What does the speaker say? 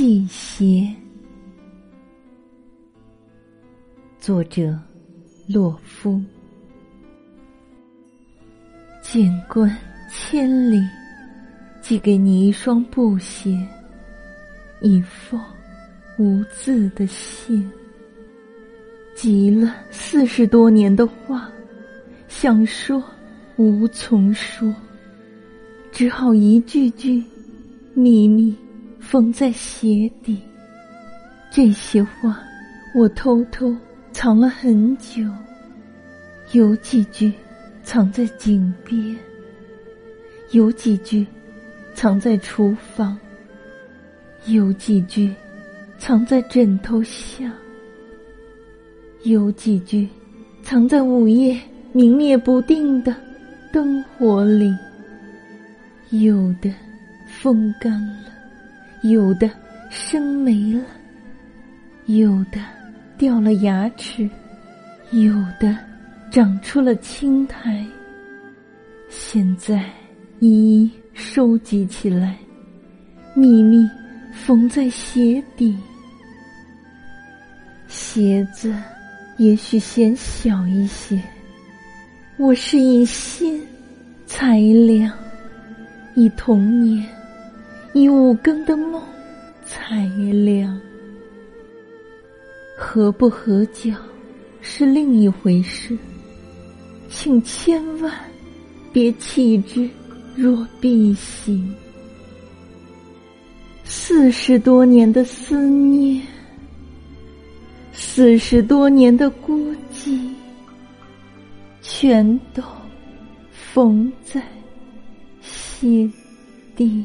系鞋。作者：洛夫。见惯千里，寄给你一双布鞋，一封无字的信。急了四十多年的话，想说无从说，只好一句句秘密缝在鞋底。这些话我偷偷藏了很久，有几句。藏在井边，有几句；藏在厨房，有几句；藏在枕头下，有几句；藏在午夜明灭不定的灯火里。有的风干了，有的生没了，有的掉了牙齿，有的。长出了青苔，现在一一收集起来，秘密缝在鞋底。鞋子也许显小一些，我是以心裁量，以童年，以五更的梦才亮，合不合脚是另一回事。请千万别弃之若敝屣。四十多年的思念，四十多年的孤寂，全都缝在心底。